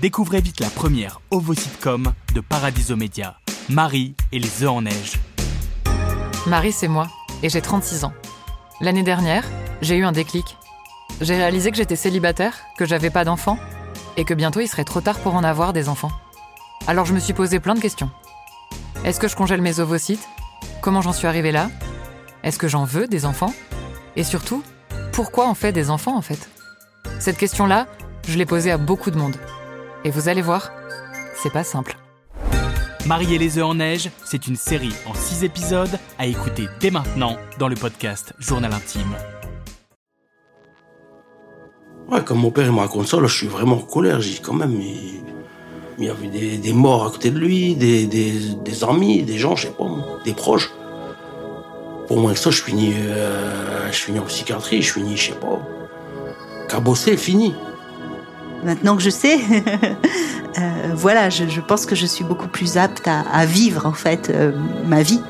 Découvrez vite la première ovo-sitcom de Paradiso Media, Marie et les œufs en neige. Marie, c'est moi, et j'ai 36 ans. L'année dernière, j'ai eu un déclic. J'ai réalisé que j'étais célibataire, que j'avais pas d'enfants, et que bientôt il serait trop tard pour en avoir des enfants. Alors je me suis posé plein de questions. Est-ce que je congèle mes ovocytes Comment j'en suis arrivée là? Est-ce que j'en veux des enfants? Et surtout, pourquoi on fait des enfants en fait? Cette question-là, je l'ai posée à beaucoup de monde. Et vous allez voir, c'est pas simple. Marie et les œufs en neige, c'est une série en 6 épisodes à écouter dès maintenant dans le podcast Journal Intime. Ouais, comme mon père il me raconte ça, là, je suis vraiment en colère. J'ai quand même, il, il y avait des, des morts à côté de lui, des, des, des amis, des gens, je sais pas, des proches. Pour moi, avec ça, je finis, euh, je finis en psychiatrie, je finis, je sais pas, cabossé, fini. Maintenant que je sais, euh, voilà, je, pense que je suis beaucoup plus apte à, vivre en fait euh, ma vie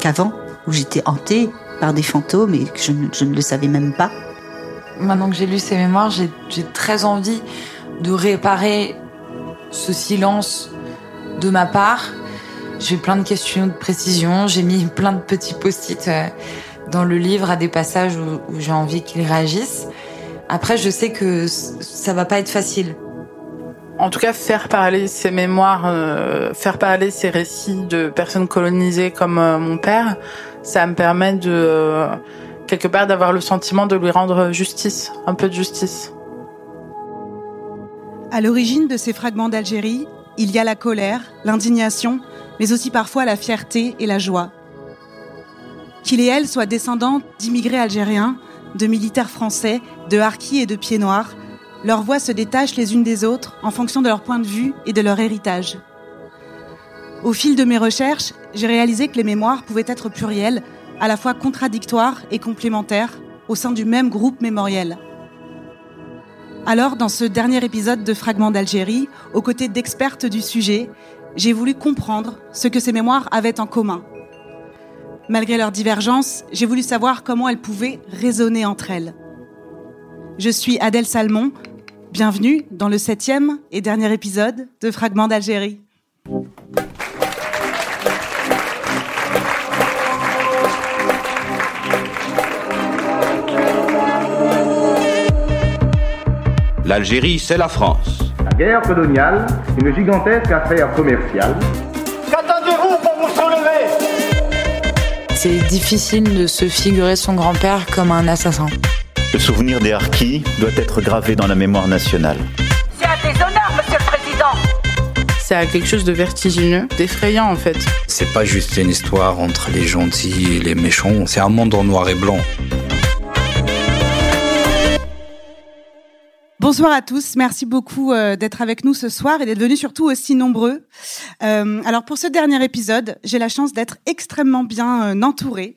qu'avant, où j'étais hantée par des fantômes et que je, ne- le savais même pas. Maintenant que j'ai lu ces mémoires, j'ai très envie de réparer ce silence de ma part. J'ai plein de questions de précision, j'ai mis plein de petits post-it euh, dans le livre à des passages où j'ai envie qu'ils réagissent. Après, je sais que ça va pas être facile. En tout cas, faire parler ces mémoires, euh, faire parler ces récits de personnes colonisées comme euh, mon père, ça me permet de euh, quelque part d'avoir le sentiment de lui rendre justice, un peu de justice. À l'origine de ces fragments d'Algérie, il y a la colère, l'indignation, mais aussi parfois la fierté et la joie. Qu'il et elle soient descendants d'immigrés algériens, de militaires français, de harkis et de pieds noirs, leurs voix se détachent les unes des autres en fonction de leur point de vue et de leur héritage. Au fil de mes recherches, j'ai réalisé que les mémoires pouvaient être plurielles, à la fois contradictoires et complémentaires, au sein du même groupe mémoriel. Alors, dans ce dernier épisode de Fragments d'Algérie, aux côtés d'expertes du sujet, j'ai voulu comprendre ce que ces mémoires avaient en commun. Malgré leurs divergences, j'ai voulu savoir comment elles pouvaient résonner entre elles. Je suis Adèle Salmon. Bienvenue dans le septième et dernier épisode de Fragments d'Algérie. L'Algérie, c'est la France. La guerre coloniale, une gigantesque affaire commerciale. C'est difficile de se figurer son grand-père comme un assassin. Le souvenir des Harkis doit être gravé dans la mémoire nationale. C'est un déshonneur, monsieur le président C'est quelque chose de vertigineux, d'effrayant en fait. C'est pas juste une histoire entre les gentils et les méchants, c'est un monde en noir et blanc. Bonsoir à tous, merci beaucoup euh, d'être avec nous ce soir et d'être venus surtout aussi nombreux. Euh, alors pour ce dernier épisode, j'ai la chance d'être extrêmement bien euh, entourée.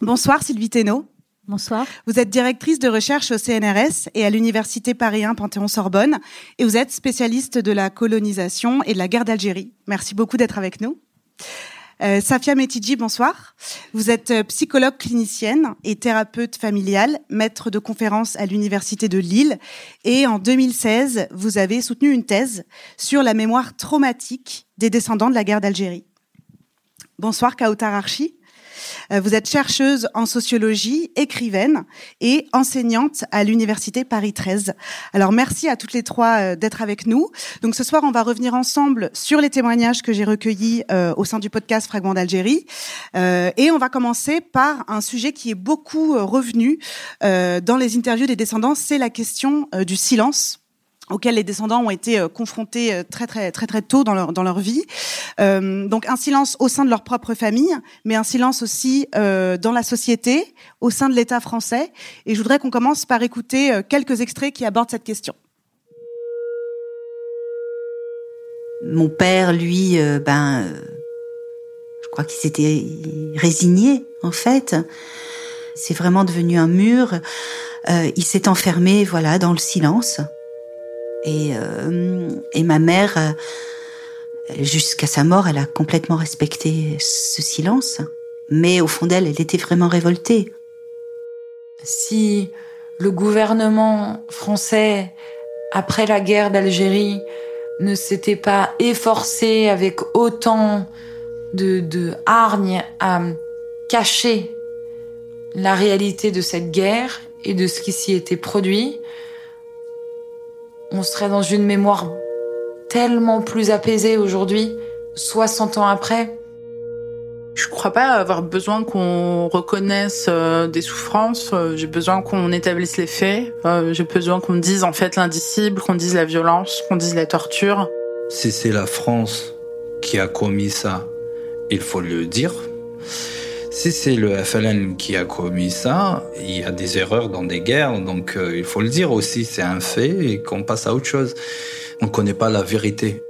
Bonsoir Sylvie Thénault. Bonsoir. Vous êtes directrice de recherche au CNRS et à l'Université Paris 1 Panthéon-Sorbonne et vous êtes spécialiste de la colonisation et de la guerre d'Algérie. Merci beaucoup d'être avec nous. Euh, Safia Metidji, bonsoir. Vous êtes euh, psychologue clinicienne et thérapeute familiale, maître de conférences à l'Université de Lille. Et en 2016, vous avez soutenu une thèse sur la mémoire traumatique des descendants de la guerre d'Algérie. Bonsoir Kautar Archi. Euh, Vous êtes chercheuse en sociologie, écrivaine et enseignante à l'université Paris 13. Alors merci à toutes les trois euh, d'être avec nous. Donc ce soir, on va revenir ensemble sur les témoignages que j'ai recueillis euh, au sein du podcast Fragments d'Algérie. Et on va commencer par un sujet qui est beaucoup revenu dans les interviews des descendants, c'est la question du silence auquel les descendants ont été euh, confrontés euh, très très très très tôt dans leur dans leur vie. Euh, donc un silence au sein de leur propre famille, mais un silence aussi dans la société, au sein de l'État français. Et je voudrais qu'on commence par écouter quelques extraits qui abordent cette question. Mon père, lui, ben, je crois qu'il s'était résigné, en fait. C'est vraiment devenu un mur. Il s'est enfermé, voilà, dans le silence. Et, euh, et ma mère, euh, jusqu'à sa mort, elle a complètement respecté ce silence. Mais au fond d'elle, elle était vraiment révoltée. Si le gouvernement français après la guerre d'Algérie, ne s'était pas efforcé avec autant de, de hargne à cacher la réalité de cette guerre et de ce qui s'y était produit, on serait dans une mémoire tellement plus apaisée aujourd'hui, 60 ans après. Je crois pas avoir besoin qu'on reconnaisse euh, des souffrances. Euh, j'ai besoin qu'on établisse les faits. Euh, j'ai besoin qu'on dise en fait l'indicible, qu'on dise la violence, qu'on dise la torture. Si c'est la France qui a commis ça, il faut le dire. Si c'est le FLN qui a commis ça, il y a des erreurs dans des guerres, donc il faut le dire aussi, c'est un fait et qu'on passe à autre chose. On ne connaît pas la vérité.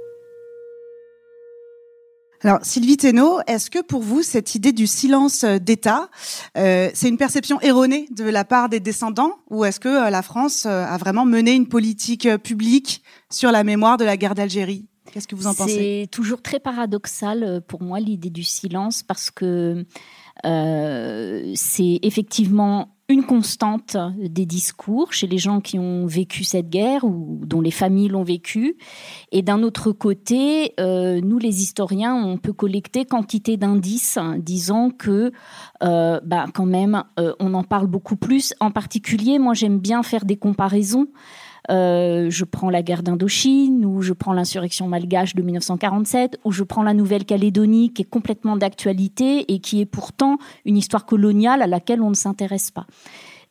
Alors, Sylvie Thénault, est-ce que pour vous, cette idée du silence euh, d'État, euh, c'est une perception erronée de la part des descendants ou est-ce que euh, la France a vraiment mené une politique publique sur la mémoire de la guerre d'Algérie? Qu'est-ce que vous en pensez? C'est toujours très paradoxal pour moi l'idée du silence parce que c'est effectivement une constante des discours chez les gens qui ont vécu cette guerre ou dont les familles l'ont vécu. Et d'un autre côté, euh, nous les historiens, on peut collecter quantité d'indices disant que, euh, bah, quand même, euh, on en parle beaucoup plus. En particulier, moi j'aime bien faire des comparaisons euh, je prends la guerre d'Indochine, ou je prends l'insurrection malgache de 1947, ou je prends la Nouvelle-Calédonie qui est complètement d'actualité et qui est pourtant une histoire coloniale à laquelle on ne s'intéresse pas.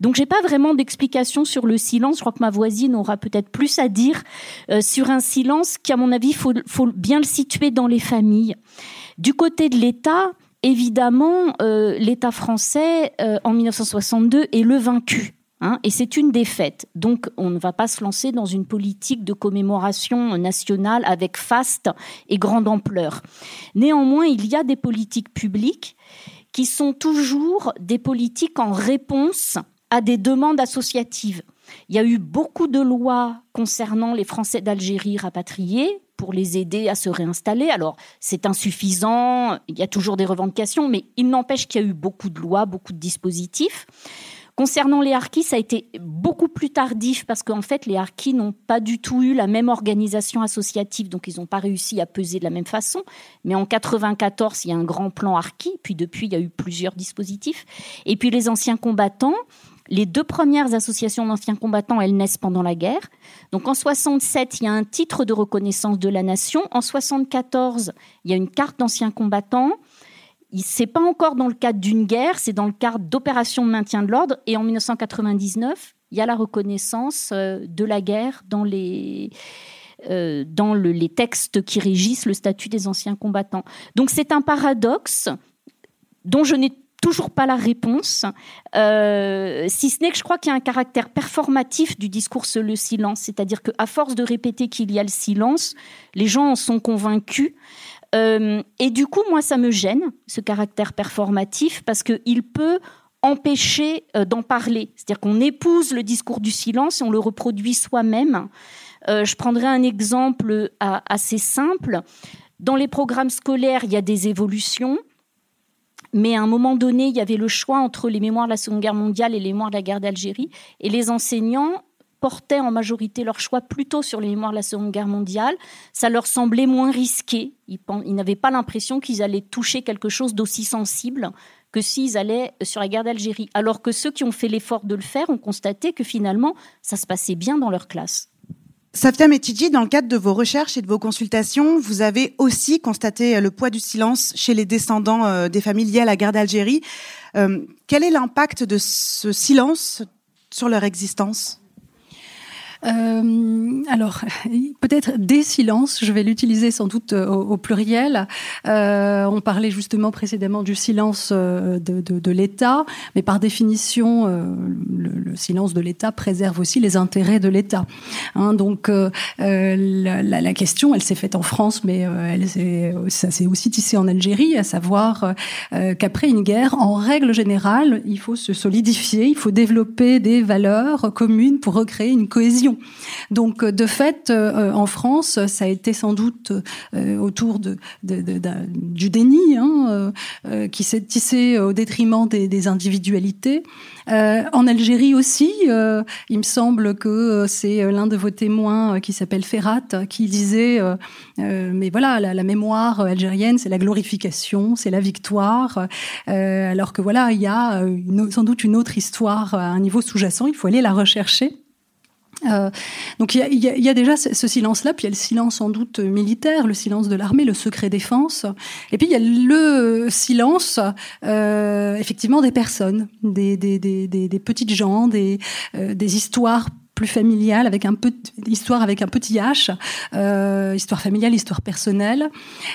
Donc j'ai pas vraiment d'explication sur le silence. Je crois que ma voisine aura peut-être plus à dire euh, sur un silence qui, à mon avis, faut, faut bien le situer dans les familles. Du côté de l'État, évidemment, euh, l'État français en 1962 est le vaincu. Hein, et c'est une défaite. Donc, on ne va pas se lancer dans une politique de commémoration nationale avec faste et grande ampleur. Néanmoins, il y a des politiques publiques qui sont toujours des politiques en réponse à des demandes associatives. Il y a eu beaucoup de lois concernant les Français d'Algérie rapatriés pour les aider à se réinstaller. Alors, c'est insuffisant, il y a toujours des revendications, mais il n'empêche qu'il y a eu beaucoup de lois, beaucoup de dispositifs. Concernant les harkis, ça a été beaucoup plus tardif parce qu'en fait, les harkis n'ont pas du tout eu la même organisation associative, donc ils n'ont pas réussi à peser de la même façon. Mais en 94, il y a un grand plan harki, puis depuis, il y a eu plusieurs dispositifs. Et puis les anciens combattants, les deux premières associations d'anciens combattants, elles naissent pendant la guerre. Donc en 67, il y a un titre de reconnaissance de la nation. En 74, il y a une carte d'anciens combattants c'est pas encore dans le cadre d'une guerre, c'est dans le cadre d'opérations de maintien de l'ordre. Et en 1999, il y a la reconnaissance euh, de la guerre dans les euh, dans les textes qui régissent le statut des anciens combattants. Donc c'est un paradoxe dont je n'ai toujours pas la réponse, euh, si ce n'est que je crois qu'il y a un caractère performatif du discours sur le silence, c'est-à-dire qu'à force de répéter qu'il y a le silence, les gens en sont convaincus. Euh, et du coup, moi, ça me gêne, ce caractère performatif, parce qu'il peut empêcher euh, d'en parler. C'est-à-dire qu'on épouse le discours du silence et on le reproduit soi-même. Euh, je prendrai un exemple assez simple. Dans les programmes scolaires, il y a des évolutions. Mais à un moment donné, il y avait le choix entre les mémoires de la Seconde Guerre mondiale et les mémoires de la guerre d'Algérie. Et les enseignants portaient en majorité leur choix plutôt sur les mémoires de la Seconde Guerre mondiale. Ça leur semblait moins risqué. Ils, n'avaient pas l'impression qu'ils allaient toucher quelque chose d'aussi sensible que s'ils allaient sur la guerre d'Algérie. Alors que ceux qui ont fait l'effort de le faire ont constaté que finalement, ça se passait bien dans leur classe. Safia Metidji, dans le cadre de vos recherches et de vos consultations, vous avez aussi constaté le poids du silence chez les descendants euh, des familles liées à la guerre d'Algérie. Euh, quel est l'impact de ce silence sur leur existence? Euh, alors, peut-être des silences, je vais l'utiliser sans doute euh, au, pluriel. Euh, on parlait justement précédemment du silence euh, de, de, de l'État, mais par définition, euh, le, le, silence de l'État préserve aussi les intérêts de l'État. Hein, donc, la, la, la, question, elle s'est faite en France, mais elle ça s'est aussi tissé en Algérie, à savoir qu'après une guerre, en règle générale, il faut se solidifier, il faut développer des valeurs communes pour recréer une cohésion Donc, de fait, en France, ça a été sans doute autour de, du déni, hein, qui s'est tissé au détriment des, des individualités. Euh, en Algérie aussi, euh, il me semble que euh, c'est l'un de vos témoins qui s'appelle Ferrat qui disait mais voilà la, mémoire algérienne c'est la glorification, c'est la victoire, alors que voilà il y a sans doute une autre histoire à un niveau sous-jacent, il faut aller la rechercher. Euh, donc il y, a, déjà ce, silence-là, puis il y a le silence sans doute militaire, le silence de l'armée, le secret défense, et puis il y a le silence euh, effectivement des personnes, des, des, petites gens, des, euh, des histoires plus familiales avec un peu histoire avec un petit H, histoire familiale, histoire personnelle.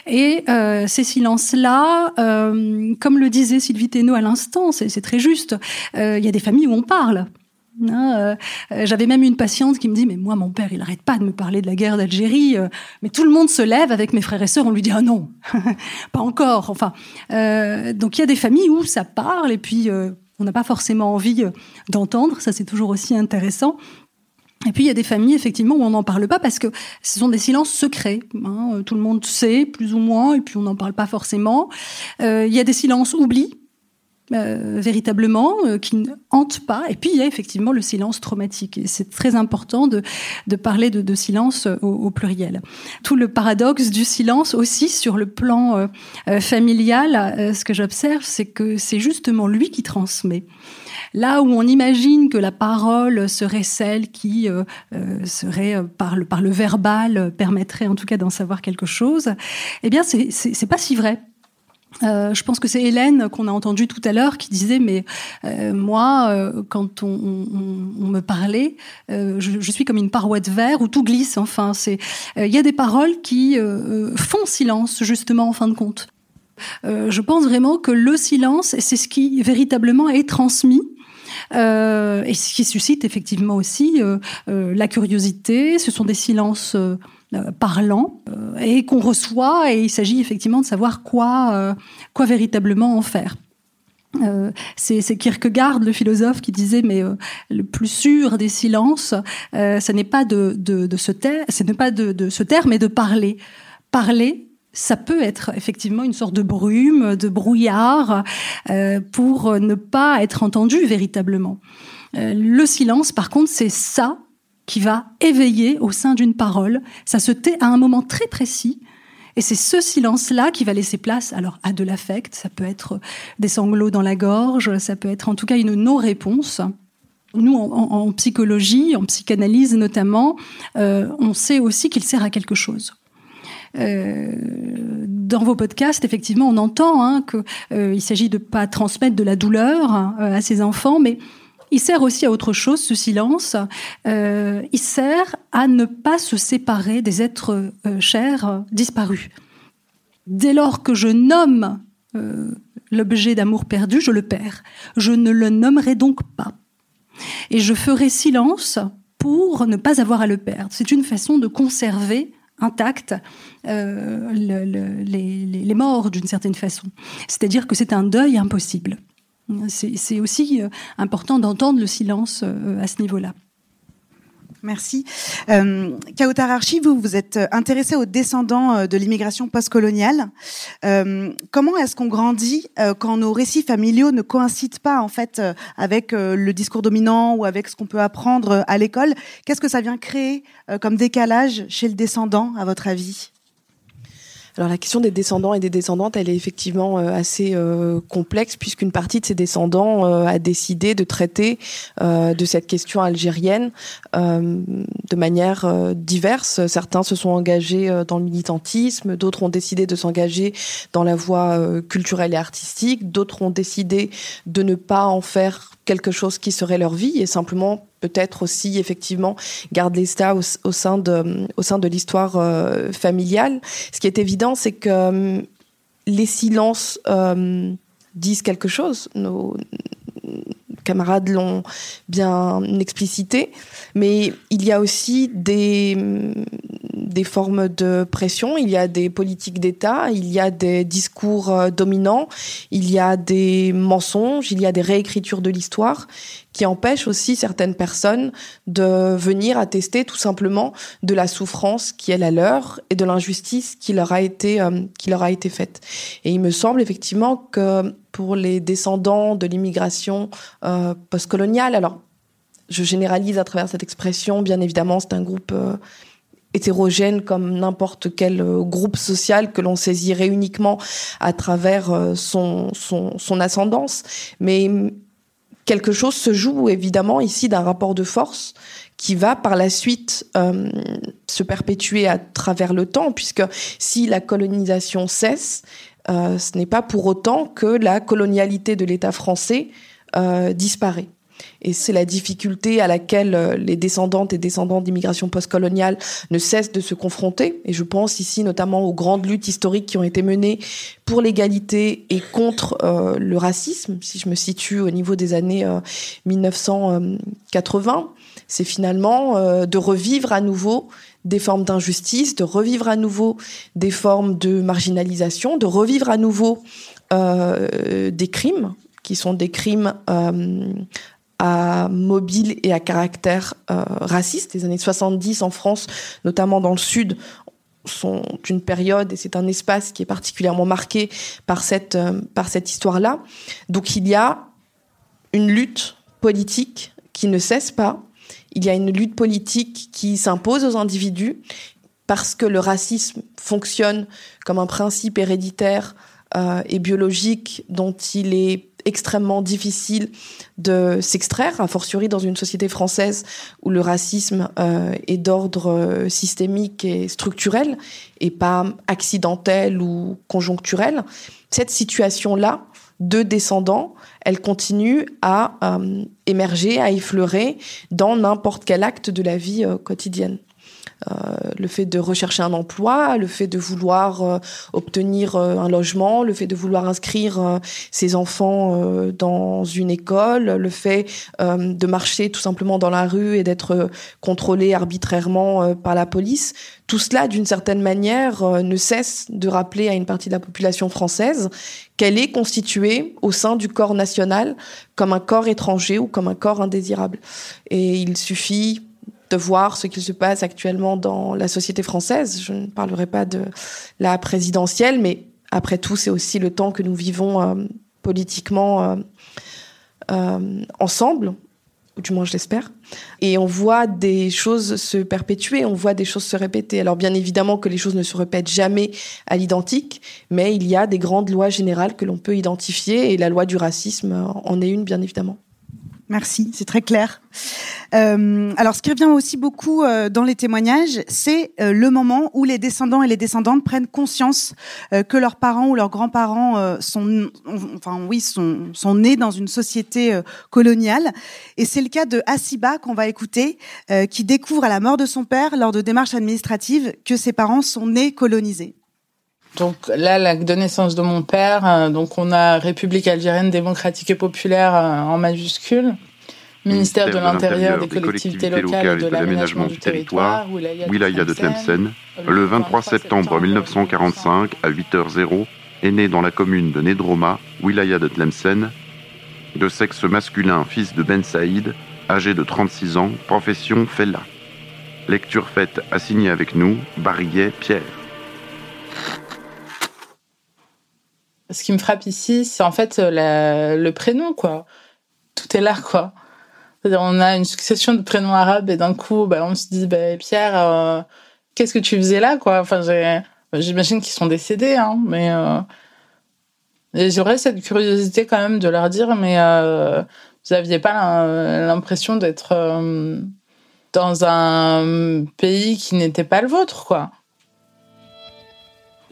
Et ces silences-là, comme le disait Sylvie Thénault à l'instant, c'est très juste. Il y a des familles où on parle. Euh, euh, j'avais même une patiente qui me dit mais moi mon père il arrête pas de me parler de la guerre d'Algérie euh, mais tout le monde se lève avec mes frères et sœurs on lui dit ah non pas encore enfin donc il y a des familles où ça parle et puis on n'a pas forcément envie d'entendre ça c'est toujours aussi intéressant et puis il y a des familles effectivement où on n'en parle pas parce que ce sont des silences secrets. Hein. Tout le monde sait plus ou moins et puis on n'en parle pas forcément. il y a des silences oublis euh, véritablement, euh, qui ne hante pas. Et puis il y a effectivement le silence traumatique. Et c'est très important de, de parler de, de silence au, pluriel. Tout le paradoxe du silence aussi sur le plan euh, familial, ce que j'observe, c'est que c'est justement lui qui transmet. Là où on imagine que la parole serait celle qui serait par le, par le verbal permettrait en tout cas d'en savoir quelque chose, eh bien c'est pas si vrai euh, je pense que c'est Hélène qu'on a entendu tout à l'heure qui disait mais euh, moi euh, quand on, me parlait je, suis comme une paroi de verre où tout glisse enfin c'est il y a des paroles qui font silence justement en fin de compte. Je pense vraiment que le silence c'est ce qui véritablement est transmis et ce qui suscite effectivement aussi la curiosité. Ce sont des silences parlant euh, et qu'on reçoit et il s'agit effectivement de savoir quoi, euh, quoi véritablement en faire. Euh, c'est Kierkegaard, le philosophe, qui disait mais le plus sûr des silences, euh, ce n'est pas de, de, de se taire, ce n'est pas de, de se taire, mais de parler. Parler, ça peut être effectivement une sorte de brume, de brouillard, euh, pour ne pas être entendu véritablement. le silence, par contre, c'est ça qui va éveiller au sein d'une parole. Ça se tait à un moment très précis. Et c'est ce silence-là qui va laisser place alors à de l'affect. Ça peut être des sanglots dans la gorge, ça peut être en tout cas une non-réponse. Nous, en, psychologie, en psychanalyse notamment, euh, on sait aussi qu'il sert à quelque chose. Euh, dans vos podcasts, effectivement, on entend hein, qu'il euh, s'agit de pas transmettre de la douleur hein, à ses enfants, mais il sert aussi à autre chose, ce silence. Euh, il sert à ne pas se séparer des êtres euh, chers disparus. Dès lors que je nomme euh, l'objet d'amour perdu, je le perds. Je ne le nommerai donc pas. Et je ferai silence pour ne pas avoir à le perdre. C'est une façon de conserver intact les, les morts d'une certaine façon. C'est-à-dire que c'est un deuil impossible. C'est aussi euh, important d'entendre le silence euh, à ce niveau-là. Merci. Euh, Kautararchi, vous, vous êtes intéressé aux descendants euh, de l'immigration postcoloniale. Euh, comment est-ce qu'on grandit quand nos récits familiaux ne coïncident pas en fait avec le discours dominant ou avec ce qu'on peut apprendre à l'école? Qu'est-ce que ça vient créer comme décalage chez le descendant, à votre avis? Alors la question des descendants et des descendantes, elle est effectivement euh, assez euh, complexe puisqu'une partie de ces descendants euh, a décidé de traiter de cette question algérienne de manière diverse. Certains se sont engagés dans le militantisme, d'autres ont décidé de s'engager dans la voie culturelle et artistique, d'autres ont décidé de ne pas en faire quelque chose qui serait leur vie et simplement peut-être aussi effectivement garder ça au, au, sein de au sein de l'histoire euh, familiale. Ce qui est évident, c'est que euh, les silences euh, disent quelque chose. Camarades l'ont bien explicité, mais il y a aussi des des formes de pression, il y a des politiques d'État, il y a des discours euh, dominants, il y a des mensonges, il y a des réécritures de l'histoire qui empêchent aussi certaines personnes de venir attester tout simplement de la souffrance qui est la leur et de l'injustice qui euh, qui leur a été faite. Et il me semble effectivement que pour les descendants de l'immigration euh, postcoloniale, alors je généralise à travers cette expression, bien évidemment, c'est un groupe euh, hétérogène comme n'importe quel euh, groupe social que l'on saisirait uniquement à travers euh, son, ascendance. Mais quelque chose se joue évidemment ici d'un rapport de force qui va par la suite se perpétuer à travers le temps, puisque si la colonisation cesse, euh, ce n'est pas pour autant que la colonialité de l'État français euh, disparaît. Et c'est la difficulté à laquelle euh, les descendantes et descendants d'immigration postcoloniale ne cessent de se confronter. Et je pense ici notamment aux grandes luttes historiques qui ont été menées pour l'égalité et contre le racisme. Si je me situe au niveau des années euh, 1980, c'est finalement de revivre à nouveau des formes d'injustice, de revivre à nouveau des formes de marginalisation, de revivre à nouveau euh, des crimes qui sont des crimes euh, à mobile et à caractère euh, raciste. Les années 70 en France, notamment dans le sud, sont une période et c'est un espace qui est particulièrement marqué par cette, par cette histoire-là. Donc il y a une lutte politique qui ne cesse pas. Il y a une lutte politique qui s'impose aux individus parce que le racisme fonctionne comme un principe héréditaire euh, et biologique dont il est extrêmement difficile de s'extraire, a fortiori dans une société française où le racisme euh, est d'ordre euh, systémique et structurel et pas accidentel ou conjoncturel. Cette situation-là de descendants, elle continue à euh, émerger, à effleurer dans n'importe quel acte de la vie euh, quotidienne. Euh, le fait de rechercher un emploi, le fait de vouloir euh, obtenir euh, un logement, le fait de vouloir inscrire ses enfants dans une école, le fait de marcher tout simplement dans la rue et d'être contrôlé arbitrairement par la police. Tout cela, d'une certaine manière, ne cesse de rappeler à une partie de la population française qu'elle est constituée au sein du corps national comme un corps étranger ou comme un corps indésirable. Et il suffit de voir ce qu'il se passe actuellement dans la société française. Je ne parlerai pas de la présidentielle, mais après tout, c'est aussi le temps que nous vivons euh, politiquement euh, euh, ensemble, ou du moins je l'espère. Et on voit des choses se perpétuer, on voit des choses se répéter. Alors bien évidemment que les choses ne se répètent jamais à l'identique, mais il y a des grandes lois générales que l'on peut identifier, et la loi du racisme en est une, bien évidemment. Merci, c'est très clair. Euh, alors, ce qui revient aussi beaucoup euh, dans les témoignages, c'est euh, le moment où les descendants et les descendantes prennent conscience euh, que leurs parents ou leurs grands-parents euh, sont, enfin oui, sont, sont nés dans une société euh, coloniale. Et c'est le cas de Asiba qu'on va écouter, qui découvre à la mort de son père, lors de démarches administratives, que ses parents sont nés colonisés. Donc là, l'acte de naissance de mon père, euh, donc on a République algérienne démocratique et populaire euh, en majuscule, ministère, de l'Intérieur, des, collectivités, locales et de l'aménagement du territoire, Wilaya de Tlemcen, le 23 septembre 1945 à 8h00, est né dans la commune de Nedroma, Wilaya de Tlemcen, de sexe masculin, fils de Ben Saïd, âgé de 36 ans, profession Fella. Lecture faite assignée avec nous, Barillet Pierre. Ce qui me frappe ici, c'est en fait euh, le prénom, quoi. Tout est là, quoi. C'est-à-dire, on a une succession de prénoms arabes et d'un coup, bah, on se dit, bah, Pierre, euh, qu'est-ce que tu faisais là, quoi? Enfin, bah, j'imagine qu'ils sont décédés, hein, mais euh, j'aurais cette curiosité quand même de leur dire, mais euh, vous aviez pas l'im- l'impression d'être euh, dans un pays qui n'était pas le vôtre, quoi.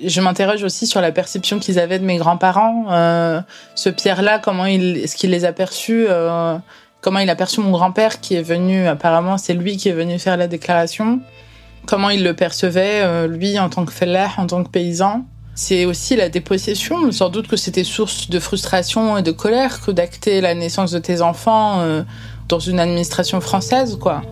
Je m'interroge aussi sur la perception qu'ils avaient de mes grands-parents. Euh, ce Pierre-là, comment il, est-ce qu'il les a perçus euh, Comment il a perçu mon grand-père qui est venu Apparemment, c'est lui qui est venu faire la déclaration. Comment il le percevait, euh, lui, en tant que fellah, en tant que paysan C'est aussi la dépossession. Sans doute que c'était source de frustration et de colère que d'acter la naissance de tes enfants euh, dans une administration française, quoi.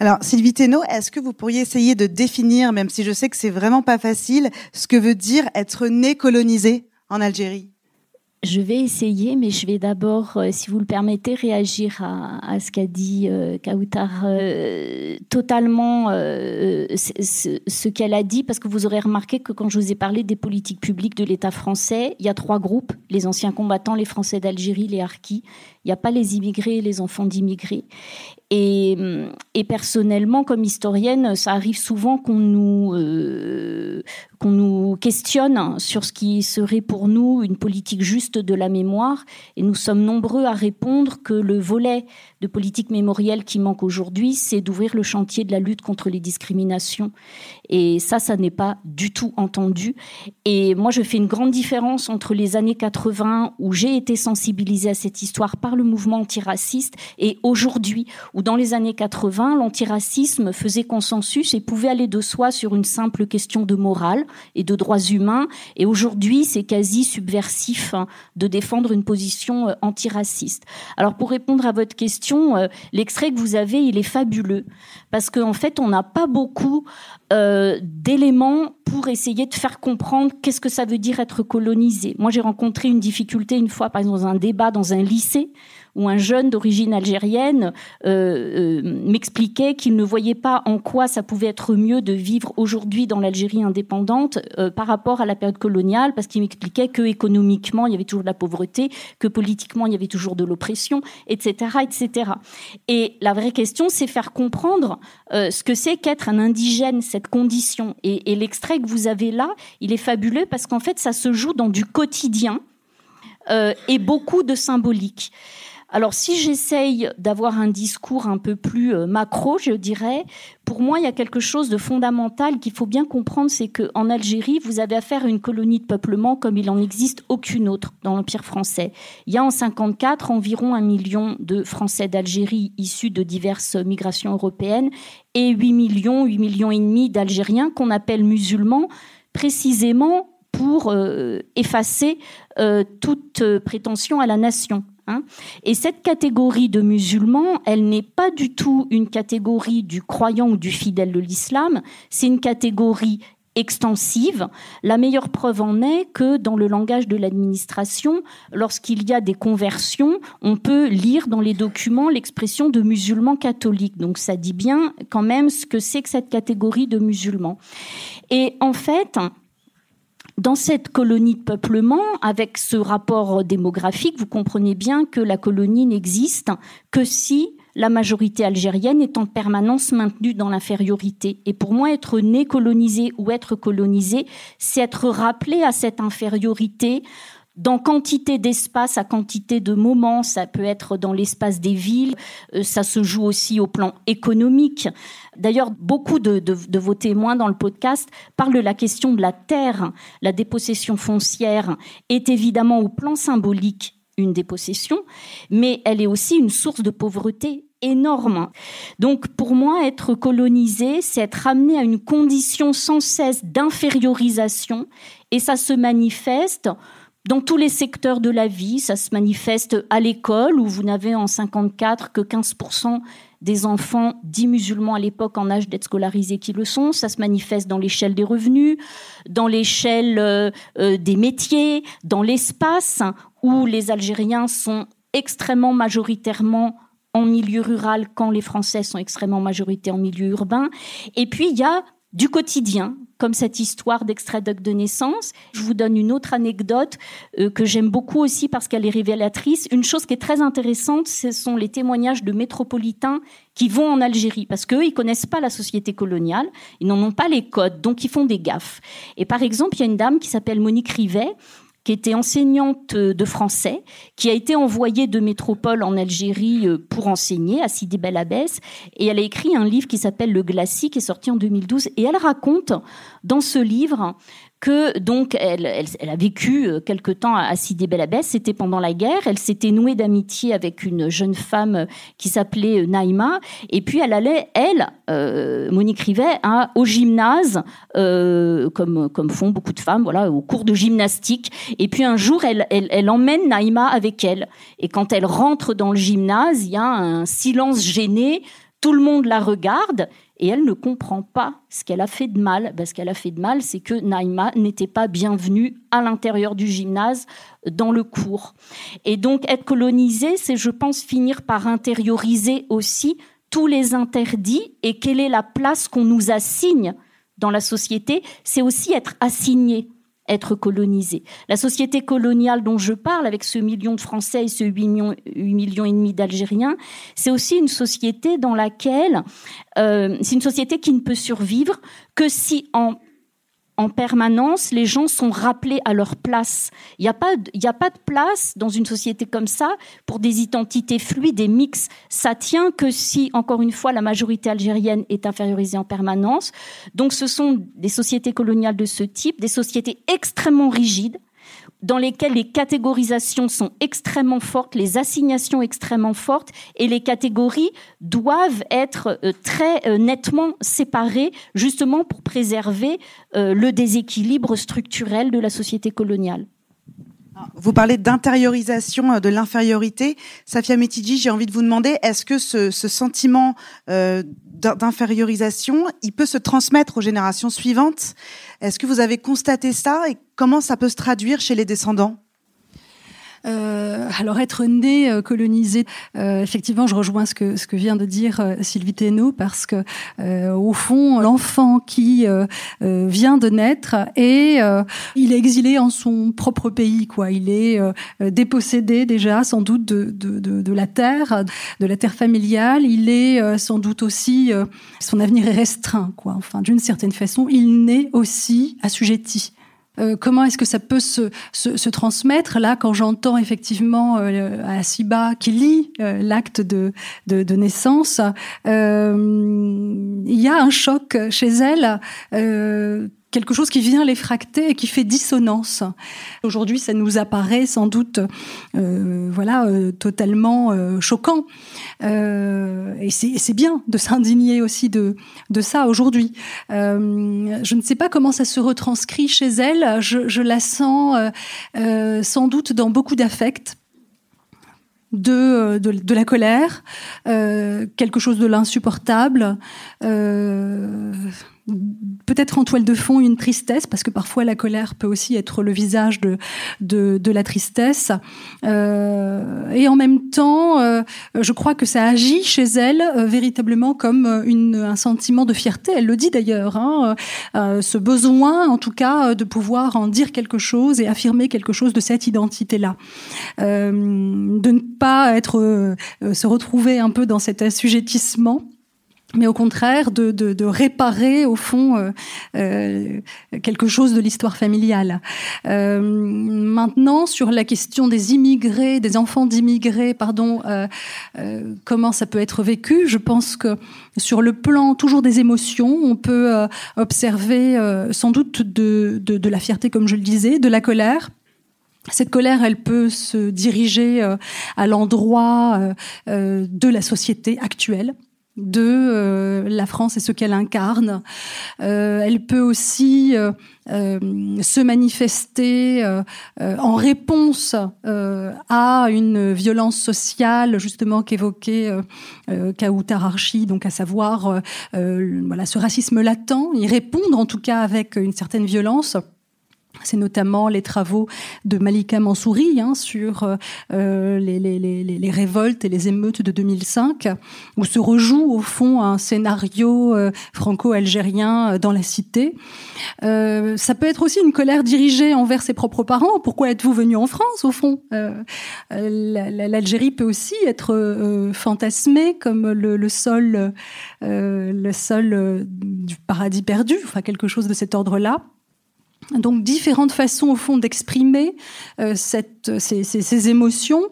Alors, Sylvie Thénault, est-ce que vous pourriez essayer de définir, même si je sais que c'est vraiment pas facile, ce que veut dire être né colonisé en Algérie? Je vais essayer, mais je vais d'abord, euh, si vous le permettez, réagir à, ce qu'a dit euh. Euh, totalement ce, qu'elle a dit, parce que vous aurez remarqué que quand je vous ai parlé des politiques publiques de l'État français, il y a trois groupes les anciens combattants, les Français d'Algérie, les harkis. Il n'y a pas les immigrés et les enfants d'immigrés. Et, personnellement, comme historienne, ça arrive souvent qu'on nous, euh, qu'on nous questionne sur ce qui serait pour nous une politique juste de la mémoire. Et nous sommes nombreux à répondre que le volet de politique mémorielle qui manque aujourd'hui, c'est d'ouvrir le chantier de la lutte contre les discriminations. Et ça, ça n'est pas du tout entendu. Et moi, je fais une grande différence entre les années 80, où j'ai été sensibilisée à cette histoire par le mouvement antiraciste, et aujourd'hui, où dans les années 80, l'antiracisme faisait consensus et pouvait aller de soi sur une simple question de morale et de droits humains. Et aujourd'hui, c'est quasi subversif hein, de défendre une position euh, antiraciste. Alors, pour répondre à votre question, euh, l'extrait que vous avez, il est fabuleux parce qu'en fait, on n'a pas beaucoup euh, d'éléments pour essayer de faire comprendre qu'est-ce que ça veut dire être colonisé. Moi, j'ai rencontré une difficulté une fois, par exemple, dans un débat dans un lycée où un jeune d'origine algérienne euh, euh, m'expliquait qu'il ne voyait pas en quoi ça pouvait être mieux de vivre aujourd'hui dans l'Algérie indépendante euh, par rapport à la période coloniale, parce qu'il m'expliquait que économiquement il y avait toujours de la pauvreté, que politiquement il y avait toujours de l'oppression, etc., etc. Et la vraie question, c'est faire comprendre ce que c'est qu'être un indigène, cette condition. Et, et l'extrait que vous avez là, il est fabuleux parce qu'en fait, ça se joue dans du quotidien. et beaucoup de symbolique. Alors si j'essaye d'avoir un discours un peu plus euh, macro, je dirais, pour moi, il y a quelque chose de fondamental qu'il faut bien comprendre, c'est qu'en Algérie, vous avez affaire à une colonie de peuplement comme il n'en existe aucune autre dans l'Empire français. Il y a en 54 environ un million de Français d'Algérie issus de diverses migrations européennes et 8 millions, 8 millions et demi d'Algériens qu'on appelle musulmans, précisément pour euh, effacer euh, toute prétention à la nation. Hein. Et cette catégorie de musulmans, elle n'est pas du tout une catégorie du croyant ou du fidèle de l'islam, c'est une catégorie extensive. La meilleure preuve en est que dans le langage de l'administration, lorsqu'il y a des conversions, on peut lire dans les documents l'expression de musulmans catholiques. Donc ça dit bien quand même ce que c'est que cette catégorie de musulmans. Et en fait, dans cette colonie de peuplement, avec ce rapport démographique, vous comprenez bien que la colonie n'existe que si la majorité algérienne est en permanence maintenue dans l'infériorité. Et pour moi, être né colonisé ou être colonisé, c'est être rappelé à cette infériorité dans quantité d'espace, à quantité de moments, ça peut être dans l'espace des villes, euh, ça se joue aussi au plan économique. D'ailleurs, beaucoup de, vos témoins dans le podcast parlent de la question de la terre. La dépossession foncière est évidemment au plan symbolique une dépossession, mais elle est aussi une source de pauvreté énorme. Donc pour moi, être colonisé, c'est être amené à une condition sans cesse d'infériorisation, et ça se manifeste dans tous les secteurs de la vie. Ça se manifeste à l'école, où vous n'avez en 54 que 15% des enfants dits musulmans à l'époque en âge d'être scolarisés qui le sont. Ça se manifeste dans l'échelle des revenus, dans l'échelle euh, euh, des métiers, dans l'espace où les Algériens sont extrêmement majoritairement en milieu rural quand les Français sont extrêmement majoritaires en milieu urbain. Et puis il y a du quotidien, comme cette histoire d'extrait de naissance. Je vous donne une autre anecdote euh, que j'aime beaucoup aussi parce qu'elle est révélatrice. Une chose qui est très intéressante, ce sont les témoignages de métropolitains qui vont en Algérie parce qu'eux, ils connaissent pas la société coloniale, ils n'en ont pas les codes, donc ils font des gaffes. Et par exemple, il y a une dame qui s'appelle Monique Rivet, qui était enseignante de français, qui a été envoyée de métropole en Algérie euh, pour enseigner à Sidi Bel Abbès. Et elle a écrit un livre qui s'appelle Le Glacis, qui est sorti en 2012. Et elle raconte dans ce livre que donc elle, a vécu euh, quelque temps à Sidi Bel c'était pendant la guerre, elle s'était nouée d'amitié avec une jeune femme euh, qui s'appelait euh, Naïma, et puis elle allait, elle, Monique Rivet, au gymnase, comme, font beaucoup de femmes, voilà, au cours de gymnastique, et puis un jour, elle, elle emmène Naïma avec elle, et quand elle rentre dans le gymnase, il y a un silence gêné, Tout le monde la regarde et elle ne comprend pas ce qu'elle a fait de mal. Ben, ce qu'elle a fait de mal, c'est que Naïma n'était pas bienvenue à l'intérieur du gymnase dans le cours. Et donc être colonisé, c'est, je pense, finir par intérioriser aussi tous les interdits et quelle est la place qu'on nous assigne dans la société? C'est aussi être assigné être colonisé. La société coloniale dont je parle, avec ce million de Français et ce 8 millions, 8 millions et demi d'Algériens, c'est aussi une société dans laquelle euh, c'est une société qui ne peut survivre que si en en permanence, les gens sont rappelés à leur place. Il n'y a, pas de, place dans une société comme ça pour des identités fluides, des mix. Ça tient que si, encore une fois, la majorité algérienne est infériorisée en permanence. Donc ce sont des sociétés coloniales de ce type, des sociétés extrêmement rigides, dans lesquelles les catégorisations sont extrêmement fortes, les assignations extrêmement fortes, et les catégories doivent être euh, très euh, nettement séparées, justement pour préserver euh, le déséquilibre structurel de la société coloniale. Vous parlez d'intériorisation de l'infériorité. Safia Metidji, j'ai envie de vous demander, est-ce que ce, sentiment d'infériorisation, il peut se transmettre aux générations suivantes? Est-ce que vous avez constaté ça et comment ça peut se traduire chez les descendants? Euh, alors être né euh, colonisé, euh, effectivement, je rejoins ce que ce que vient de dire euh, Sylvie Thénault parce que euh, au fond, l'enfant qui vient de naître et il est exilé en son propre pays, quoi. Il est dépossédé déjà, sans doute de, de, de, de, la terre, de la terre familiale. Il est sans doute aussi son avenir est restreint, quoi. Enfin, d'une certaine façon, il naît aussi assujetti euh, comment est-ce que ça peut se, se, transmettre Là, quand j'entends effectivement euh, qui lit euh, l'acte de, de, de, naissance, il y a un choc chez elle quelque chose qui vient les fracter et qui fait dissonance. Aujourd'hui, ça nous apparaît sans doute, euh, voilà, euh, totalement euh, choquant. Et c'est bien de s'indigner aussi de, de ça aujourd'hui. Je ne sais pas comment ça se retranscrit chez elle. Je, je la sens sans doute dans beaucoup d'affects. De, de, la colère, quelque chose de l'insupportable, peut-être en toile de fond une tristesse, parce que parfois la colère peut aussi être le visage de, de, de la tristesse. Euh, et en même temps, euh, je crois que ça agit chez elle euh, véritablement comme une, un sentiment de fierté. Elle le dit d'ailleurs, hein, euh, ce besoin en tout cas de pouvoir en dire quelque chose et affirmer quelque chose de cette identité-là. Euh, de ne pas être, se retrouver un peu dans cet assujettissement mais au contraire de, de, de réparer au fond euh, euh, quelque chose de l'histoire familiale. Euh, maintenant, sur la question des immigrés, des enfants d'immigrés, pardon, euh, euh, comment ça peut être vécu Je pense que sur le plan toujours des émotions, on peut euh, observer sans doute de, de, de la fierté, comme je le disais, de la colère, cette colère, elle peut se diriger à l'endroit de la société actuelle de euh, la France et ce qu'elle incarne. Euh, elle peut aussi euh, se manifester en réponse à une violence sociale, justement qu'évoquait Kautar Archi, donc à savoir voilà ce racisme latent, y répondre en tout cas avec une certaine violence. C'est notamment les travaux de Malika Mansouri hein, sur euh, les, les, les, les, révoltes et les émeutes de 2005, où se rejoue au fond un scénario euh, franco-algérien euh, dans la cité. Euh, ça peut être aussi une colère dirigée envers ses propres parents. Pourquoi êtes-vous venu en France, au fond? Euh, L'Algérie peut aussi être fantasmée comme le, le sol, le sol du paradis perdu, enfin quelque chose de cet ordre-là. Donc différentes façons au fond d'exprimer euh, cette, ces, émotions.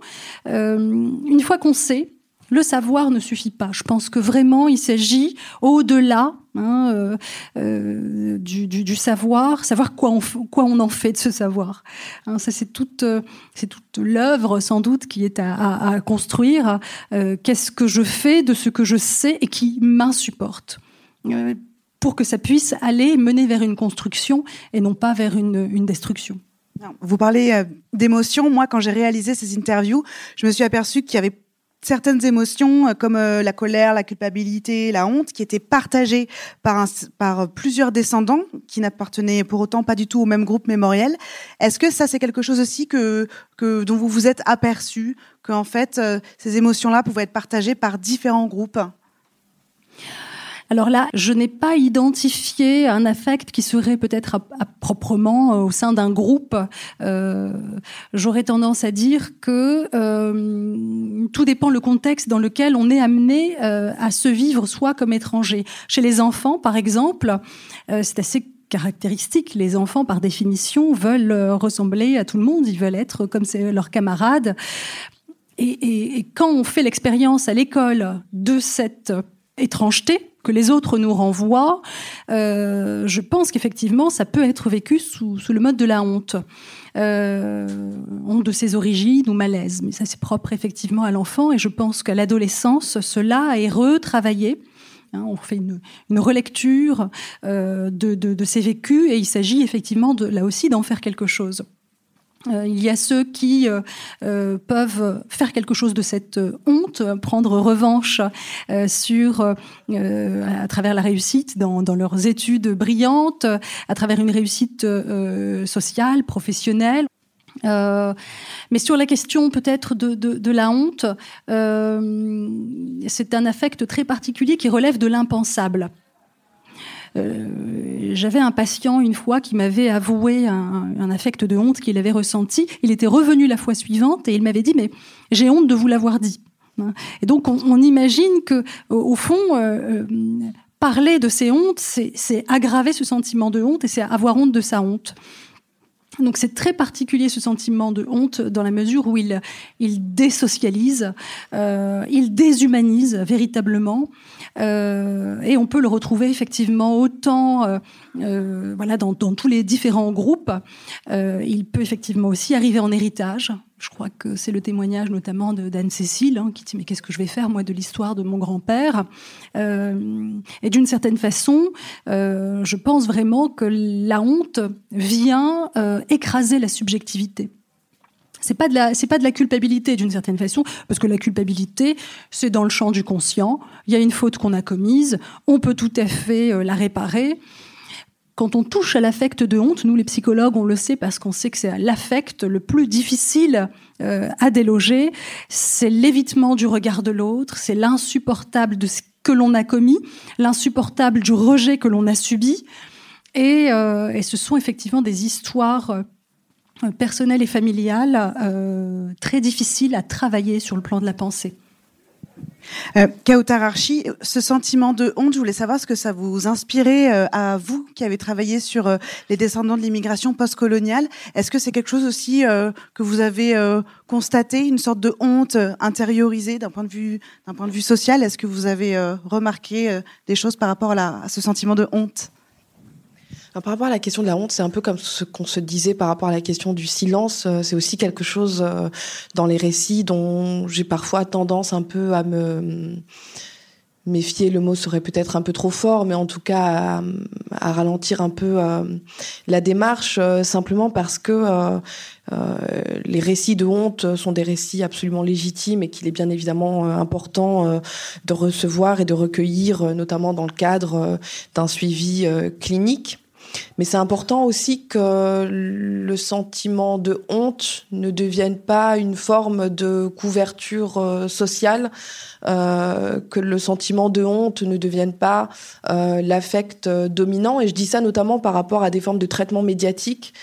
Euh, une fois qu'on sait, le savoir ne suffit pas. Je pense que vraiment il s'agit au-delà hein, euh, euh du, savoir, savoir quoi on, en fait de ce savoir. Hein, ça c'est toute, euh, l'œuvre sans doute qui est à, construire. Euh, qu'est-ce que je fais de ce que je sais et qui m'insupporte pour que ça puisse aller mener vers une construction et non pas vers une, destruction. Vous parlez euh, d'émotion. Moi, quand j'ai réalisé ces interviews, je me suis aperçue qu'il y avait certaines émotions comme la colère, la culpabilité, la honte, qui étaient partagées par, plusieurs descendants qui n'appartenaient pour autant pas du tout au même groupe mémoriel. Est-ce que ça, c'est quelque chose aussi que, dont vous vous êtes aperçu, qu'en fait, ces émotions-là pouvaient être partagées par différents groupes? Alors là, je n'ai pas identifié un affect qui serait peut-être à, proprement euh, au sein d'un groupe. Euh, J'aurais tendance à dire que euh, tout dépend le contexte dans lequel on est amené à se vivre soi comme étranger. Chez les enfants, par exemple, c'est assez caractéristique. Les enfants, par définition, veulent ressembler à tout le monde. Ils veulent être comme leurs camarades. Et, et quand on fait l'expérience à l'école de cette étrangeté, que les autres nous renvoient, euh, je pense qu'effectivement, ça peut être vécu sous, le mode de la honte. Euh, honte de ses origines ou malaise. Mais ça, c'est propre effectivement à l'enfant. Et je pense qu'à l'adolescence, cela est retravaillé. Hein, on fait une, relecture euh, de, de, ces vécus et il s'agit effectivement là aussi d'en faire quelque chose. Euh, il y a ceux qui euh, euh, peuvent faire quelque chose de cette honte, prendre revanche sur, à travers la réussite dans, leurs études brillantes, à travers une réussite sociale, professionnelle. mais sur la question peut-être de, la honte, c'est un affect très particulier qui relève de l'impensable. Euh, j'avais un patient une fois qui m'avait avoué un, affect de honte qu'il avait ressenti. Il était revenu la fois suivante et il m'avait dit mais j'ai honte de vous l'avoir dit. Et donc on, imagine que au, fond euh, euh, parler de ses hontes, c'est aggraver ce sentiment de honte et c'est avoir honte de sa honte. Donc c'est très particulier ce sentiment de honte dans la mesure où il, désocialise, euh, il déshumanise véritablement, euh, et on peut le retrouver effectivement autant euh, voilà dans, dans, tous les différents groupes. Il peut effectivement aussi arriver en héritage. Je crois que c'est le témoignage notamment de d'Anne Cécile hein, qui dit mais qu'est-ce que je vais faire moi de l'histoire de mon grand-père? Euh, Et d'une certaine façon, euh, je pense vraiment que la honte vient euh, écraser la subjectivité. C'est pas c'est pas de la culpabilité d'une certaine façon, parce que la culpabilité, c'est dans le champ du conscient. Il y a une faute qu'on a commise, on peut tout à fait la réparer quand on touche à l'affect de honte, nous les psychologues, on le sait parce qu'on sait que c'est l'affect le plus difficile euh, à déloger, c'est l'évitement du regard de l'autre, c'est l'insupportable de ce que l'on a commis, l'insupportable du rejet que l'on a subi, et, euh, et, ce sont effectivement des histoires euh, personnelles et familiales euh, très difficiles à travailler sur le plan de la pensée. Euh, ce sentiment de honte, je voulais savoir ce que ça vous inspirait euh, à vous qui avez travaillé sur euh, les descendants de l'immigration postcoloniale. Est-ce que c'est quelque chose aussi euh, que vous avez constaté, une sorte de honte intériorisée d'un point de vue d'un point de vue social? Est-ce que vous avez remarqué des choses par rapport à ce sentiment de honte? Par rapport à la question de la honte, c'est un peu comme ce qu'on se disait par rapport à la question du silence. C'est aussi quelque chose dans les récits dont j'ai parfois tendance un peu à me méfier, le mot serait peut-être un peu trop fort, mais en tout cas à, ralentir un peu euh, la démarche, euh, simplement parce que euh, les récits de honte sont des récits absolument légitimes et qu'il est bien évidemment important de recevoir et de recueillir, notamment dans le cadre d'un suivi clinique. Mais c'est important aussi que le sentiment de honte ne devienne pas une forme de couverture euh, sociale, euh, que le sentiment de honte ne devienne pas euh, l'affect dominant. Et je dis ça notamment par rapport à des formes de traitement médiatique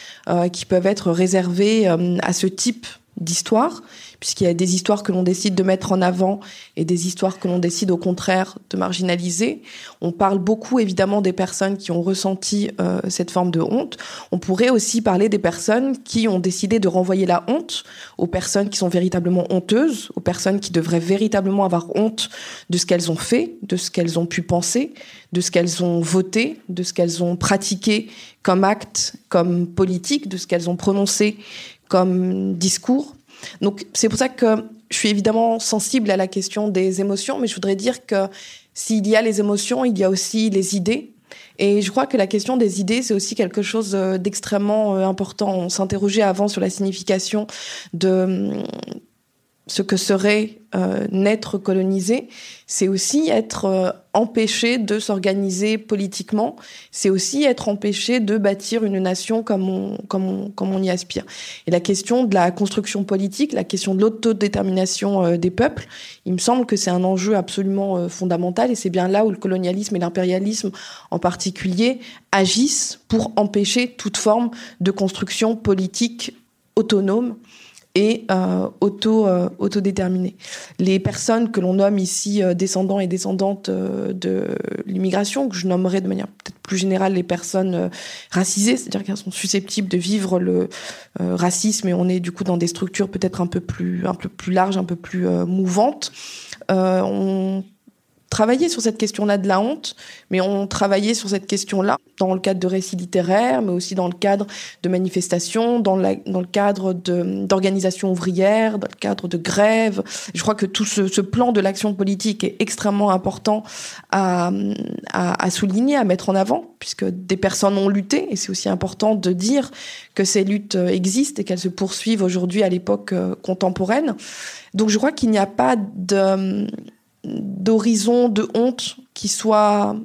qui peuvent être réservées à ce type d'histoire puisqu'il y a des histoires que l'on décide de mettre en avant et des histoires que l'on décide au contraire de marginaliser. On parle beaucoup évidemment des personnes qui ont ressenti euh, cette forme de honte. On pourrait aussi parler des personnes qui ont décidé de renvoyer la honte aux personnes qui sont véritablement honteuses, aux personnes qui devraient véritablement avoir honte de ce qu'elles ont fait, de ce qu'elles ont pu penser, de ce qu'elles ont voté, de ce qu'elles ont pratiqué comme acte, comme politique, de ce qu'elles ont prononcé comme discours. Donc c'est pour ça que je suis évidemment sensible à la question des émotions, mais je voudrais dire que s'il y a les émotions, il y a aussi les idées. Et je crois que la question des idées, c'est aussi quelque chose euh, d'extrêmement euh, important. On s'interrogeait avant sur la signification de ce que serait euh, naître colonisé, c'est aussi être euh, empêché de s'organiser politiquement, c'est aussi être empêché de bâtir une nation comme on, y aspire. Et la question de la construction politique, la question de l'autodétermination euh, des peuples, il me semble que c'est un enjeu absolument fondamental et c'est bien là où le colonialisme et l'impérialisme en particulier agissent pour empêcher toute forme de construction politique autonome et euh, auto euh. Les personnes que l'on nomme ici euh, descendants et descendantes euh, de l'immigration, que je nommerai de manière peut-être plus générale les personnes euh, racisées, c'est-à-dire qu'elles sont susceptibles de vivre le racisme et on est du coup dans des structures peut-être un peu plus un peu plus larges, un peu plus mouvantes. on travaillé sur cette question-là de la honte, mais on travaillait sur cette question-là dans le cadre de récits littéraires, mais aussi dans le cadre de manifestations, dans, la, dans le cadre d'organisations ouvrières, dans le cadre de grèves. Je crois que tout ce, ce plan de l'action politique est extrêmement important à, à, à, souligner, à mettre en avant, puisque des personnes ont lutté, et c'est aussi important de dire que ces luttes existent et qu'elles se poursuivent aujourd'hui à l'époque euh, contemporaine. Donc je crois qu'il n'y a pas de d'horizon de honte qui soit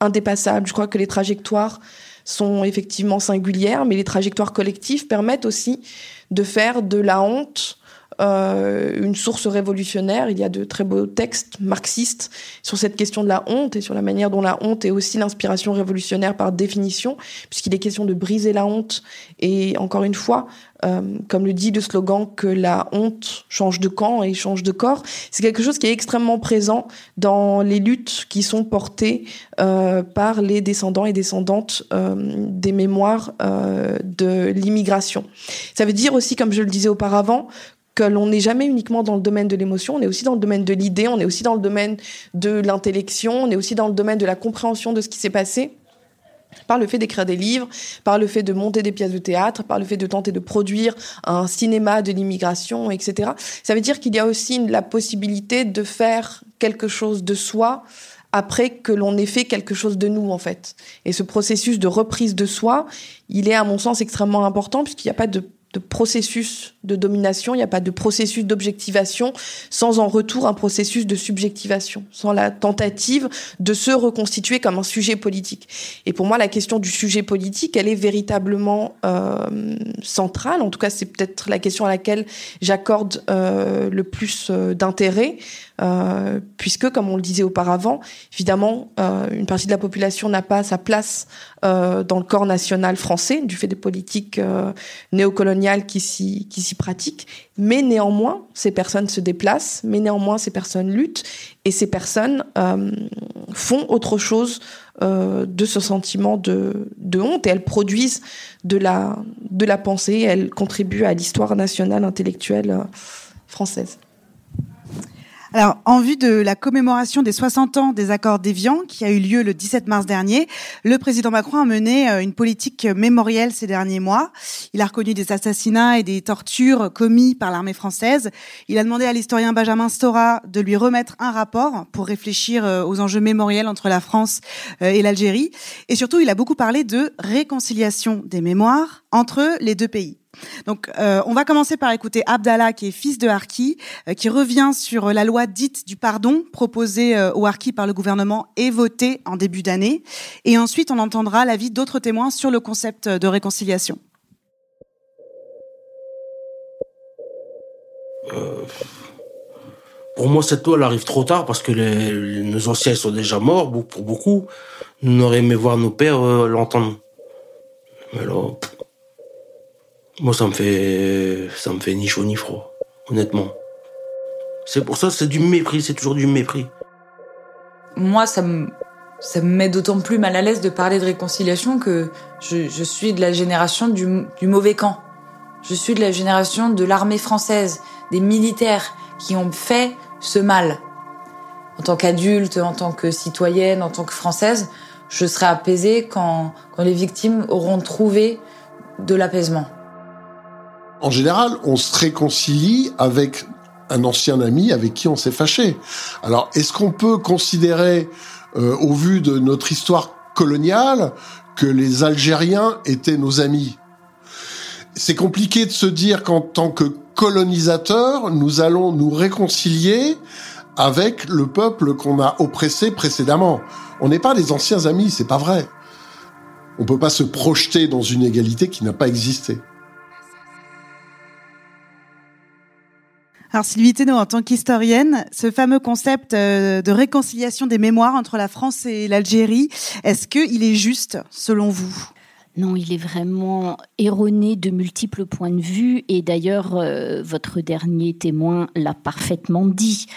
indépassable. Je crois que les trajectoires sont effectivement singulières, mais les trajectoires collectives permettent aussi de faire de la honte euh, une source révolutionnaire. Il y a de très beaux textes marxistes sur cette question de la honte et sur la manière dont la honte est aussi l'inspiration révolutionnaire par définition, puisqu'il est question de briser la honte. Et encore une fois, euh, comme le dit le slogan, que la honte change de camp et change de corps, c'est quelque chose qui est extrêmement présent dans les luttes qui sont portées euh, par les descendants et descendantes des mémoires de l'immigration. Ça veut dire aussi, comme je le disais auparavant, que l'on n'est jamais uniquement dans le domaine de l'émotion, on est aussi dans le domaine de l'idée, on est aussi dans le domaine de l'intellection, on est aussi dans le domaine de la compréhension de ce qui s'est passé par le fait d'écrire des livres, par le fait de monter des pièces de théâtre, par le fait de tenter de produire un cinéma de l'immigration, etc. Ça veut dire qu'il y a aussi la possibilité de faire quelque chose de soi après que l'on ait fait quelque chose de nous, en fait. Et ce processus de reprise de soi, il est, à mon sens, extrêmement important puisqu'il n'y a pas de de processus de domination, il n'y a pas de processus d'objectivation sans en retour un processus de subjectivation, sans la tentative de se reconstituer comme un sujet politique. Et pour moi, la question du sujet politique, elle est véritablement euh, centrale. En tout cas, c'est peut-être la question à laquelle j'accorde euh, le plus euh, d'intérêt. Puisque, comme on le disait auparavant, évidemment, une partie de la population n'a pas sa place euh, dans le corps national français, du fait des politiques euh, néocoloniales qui s'y, qui s'y pratiquent, mais néanmoins, ces personnes se déplacent, mais néanmoins, ces personnes luttent, et ces personnes euh, font autre chose de ce sentiment de, de honte, et elles produisent de la, de la pensée, elles contribuent à l'histoire nationale intellectuelle française. Alors, en vue de la commémoration des 60 ans des accords d'Évian, qui a eu lieu le 17 mars dernier, le président Macron a mené euh, une politique mémorielle ces derniers mois. Il a reconnu des assassinats et des tortures commis par l'armée française. Il a demandé à l'historien Benjamin Stora de lui remettre un rapport pour réfléchir euh, aux enjeux mémoriels entre la France euh, et l'Algérie. Et surtout, il a beaucoup parlé de réconciliation des mémoires entre les deux pays. Donc, euh, on va commencer par écouter Abdallah, qui est fils de Harki, euh, qui revient sur la loi dite du pardon proposée euh, au Harki par le gouvernement et votée en début d'année. Et ensuite, on entendra l'avis d'autres témoins sur le concept de réconciliation. pour moi, cette loi, elle arrive trop tard parce que nos anciens sont déjà morts, pour beaucoup. Nous aurions aimé voir nos pères l'entendre. Mais là, moi, ça me fait, ça me fait ni chaud ni froid, honnêtement. C'est pour ça, c'est du mépris, c'est toujours du mépris. Moi, ça me, ça me met d'autant plus mal à l'aise de parler de réconciliation que je, suis de la génération du, du, mauvais camp. Je suis de la génération de l'armée française, des militaires qui ont fait ce mal. En tant qu'adulte, en tant que citoyenne, en tant que française, je serai apaisée quand, quand les victimes auront trouvé de l'apaisement. En général, on se réconcilie avec un ancien ami avec qui on s'est fâché. Alors, est-ce qu'on peut considérer, euh, au vu de notre histoire coloniale, que les Algériens étaient nos amis? C'est compliqué de se dire qu'en tant que colonisateurs, nous allons nous réconcilier avec le peuple qu'on a oppressé précédemment. On n'est pas des anciens amis, c'est pas vrai. On peut pas se projeter dans une égalité qui n'a pas existé. Alors Sylvie Thénault, en tant qu'historienne, ce fameux concept euh, de réconciliation des mémoires entre la France et l'Algérie, est-ce qu'il est juste selon vous? Non, il est vraiment erroné de multiples points de vue et d'ailleurs euh, votre dernier témoin l'a parfaitement dit.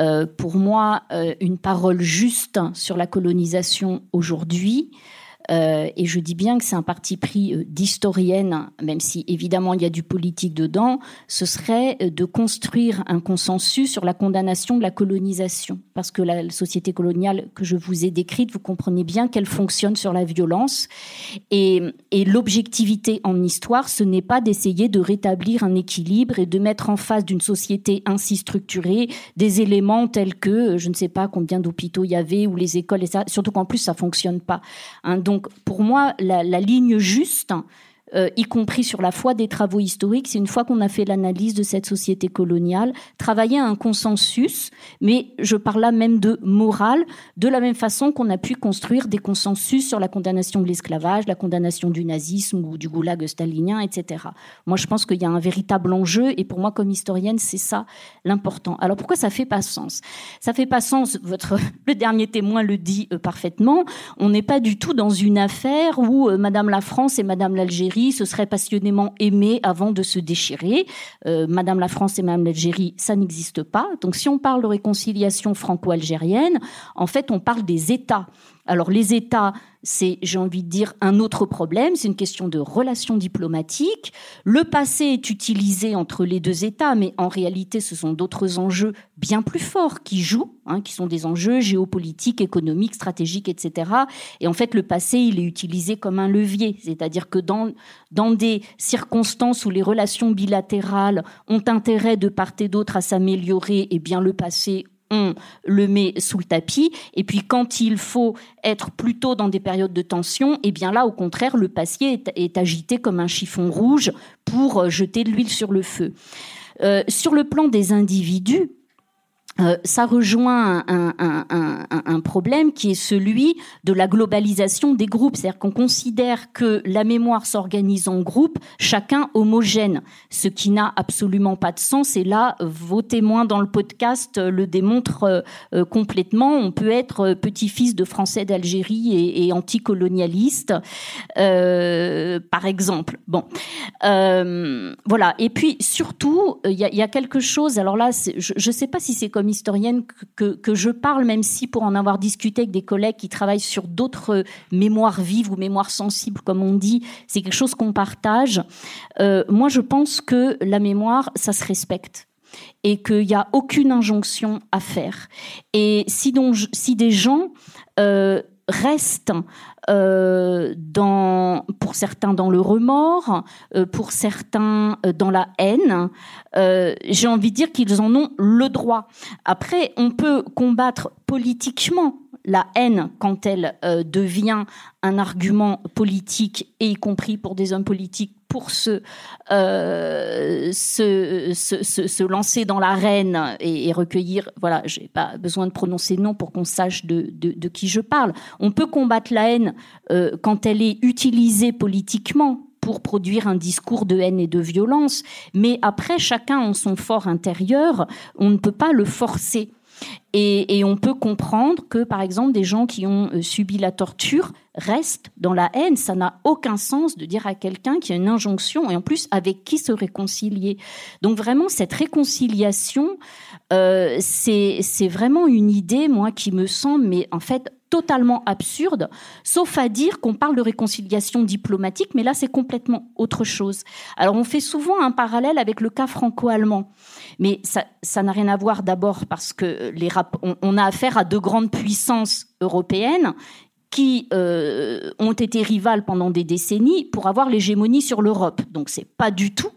Euh, pour moi, une parole juste sur la colonisation aujourd'hui, euh, et je dis bien que c'est un parti pris euh, d'historienne, même si évidemment il y a du politique dedans, ce serait euh, de construire un consensus sur la condamnation de la colonisation. Parce que la société coloniale que je vous ai décrite, vous comprenez bien qu'elle fonctionne sur la violence. Et, l'objectivité en histoire, ce n'est pas d'essayer de rétablir un équilibre et de mettre en face d'une société ainsi structurée des éléments tels que, je ne sais pas combien d'hôpitaux il y avait ou les écoles et ça, surtout qu'en plus ça fonctionne pas. Hein, donc donc pour moi, la, ligne juste, euh, y compris sur la foi des travaux historiques, c'est une fois qu'on a fait l'analyse de cette société coloniale, travailler à un consensus, mais je parle là même de morale, de la même façon qu'on a pu construire des consensus sur la condamnation de l'esclavage, la condamnation du nazisme ou du goulag stalinien, etc. Moi, je pense qu'il y a un véritable enjeu, et pour moi, comme historienne, c'est ça l'important. Alors pourquoi ça fait pas sens? Ça fait pas sens. Votre le dernier témoin le dit euh, parfaitement. On n'est pas du tout dans une affaire où euh, Madame la France et Madame l'Algérie se seraient passionnément aimés avant de se déchirer. Euh, Madame la France et Madame l'Algérie, ça n'existe pas. Donc si on parle de réconciliation franco-algérienne, en fait, on parle des États. Alors les États, c'est, j'ai envie de dire, un autre problème, c'est une question de relations diplomatiques. Le passé est utilisé entre les deux États, mais en réalité, ce sont d'autres enjeux bien plus forts qui jouent, hein, qui sont des enjeux géopolitiques, économiques, stratégiques, etc. Et en fait, le passé, il est utilisé comme un levier, c'est-à-dire que dans, dans des circonstances où les relations bilatérales ont intérêt de part et d'autre à s'améliorer, eh bien le passé on le met sous le tapis. Et puis quand il faut être plutôt dans des périodes de tension, eh bien là, au contraire, le papier est, agité comme un chiffon rouge pour euh, jeter de l'huile sur le feu. Euh, sur le plan des individus, euh, ça rejoint un, problème qui est celui de la globalisation des groupes. C'est-à-dire qu'on considère que la mémoire s'organise en groupe, chacun homogène, ce qui n'a absolument pas de sens. Et là, vos témoins dans le podcast le démontrent euh, complètement. On peut être petit-fils de Français d'Algérie et, et anticolonialiste, euh, par exemple. Bon, euh, voilà. Et puis surtout, il y a, quelque chose. Alors là, je ne sais pas si c'est comme historienne que, que, je parle, même si pour en avoir discuté avec des collègues qui travaillent sur d'autres mémoires vives ou mémoires sensibles, comme on dit, c'est quelque chose qu'on partage. Euh, moi, je pense que la mémoire, ça se respecte et qu'il n'y a aucune injonction à faire. Et si, donc, si des gens euh, restent euh, pour certains dans le remords, euh, pour certains euh, dans la haine. J'ai envie de dire qu'ils en ont le droit. Après, on peut combattre politiquement la haine quand elle devient un argument politique, et y compris pour des hommes politiques pour se, euh, se, se, se, lancer dans l'arène et, et recueillir, voilà, j'ai pas besoin de prononcer nom pour qu'on sache de, de, de, qui je parle. On peut combattre la haine euh, quand elle est utilisée politiquement pour produire un discours de haine et de violence, mais après, chacun en son fort intérieur, on ne peut pas le forcer. Et, on peut comprendre que, par exemple, des gens qui ont euh, subi la torture restent dans la haine. Ça n'a aucun sens de dire à quelqu'un qui a une injonction et en plus avec qui se réconcilier. Donc vraiment, cette réconciliation, euh, c'est vraiment une idée, moi, qui me semble, mais en fait, totalement absurde, sauf à dire qu'on parle de réconciliation diplomatique, mais là c'est complètement autre chose. Alors on fait souvent un parallèle avec le cas franco-allemand. Mais ça, n'a rien à voir d'abord parce que les on, a affaire à deux grandes puissances européennes qui euh, ont été rivales pendant des décennies pour avoir l'hégémonie sur l'Europe. Donc c'est pas du tout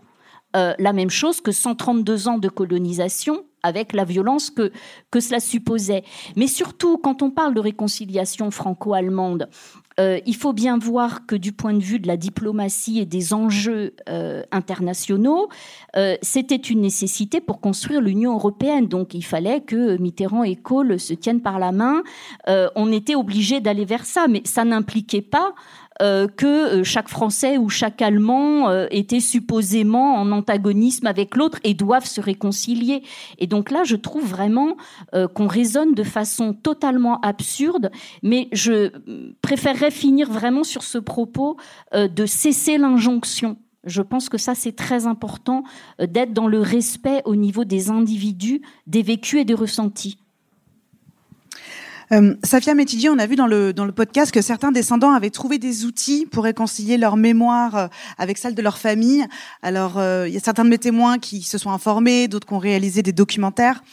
euh, la même chose que 132 ans de colonisation avec la violence que, que cela supposait. Mais surtout, quand on parle de réconciliation franco-allemande, euh, il faut bien voir que du point de vue de la diplomatie et des enjeux euh, internationaux, euh, c'était une nécessité pour construire l'Union européenne. Donc il fallait que Mitterrand et Kohl se tiennent par la main. on était obligé d'aller vers ça, mais ça n'impliquait pas euh, que euh, chaque Français ou chaque Allemand euh, était supposément en antagonisme avec l'autre et doivent se réconcilier. Et donc là, je trouve vraiment qu'on raisonne de façon totalement absurde, mais je préférerais finir vraiment sur ce propos de cesser l'injonction. Je pense que ça, c'est très important d'être dans le respect au niveau des individus, des vécus et des ressentis. Euh, Safia Metidji, on a vu dans le, dans le podcast que certains descendants avaient trouvé des outils pour réconcilier leur mémoire euh, avec celle de leur famille. Alors, euh, il y a certains de mes témoins qui se sont informés, d'autres qui ont réalisé des documentaires.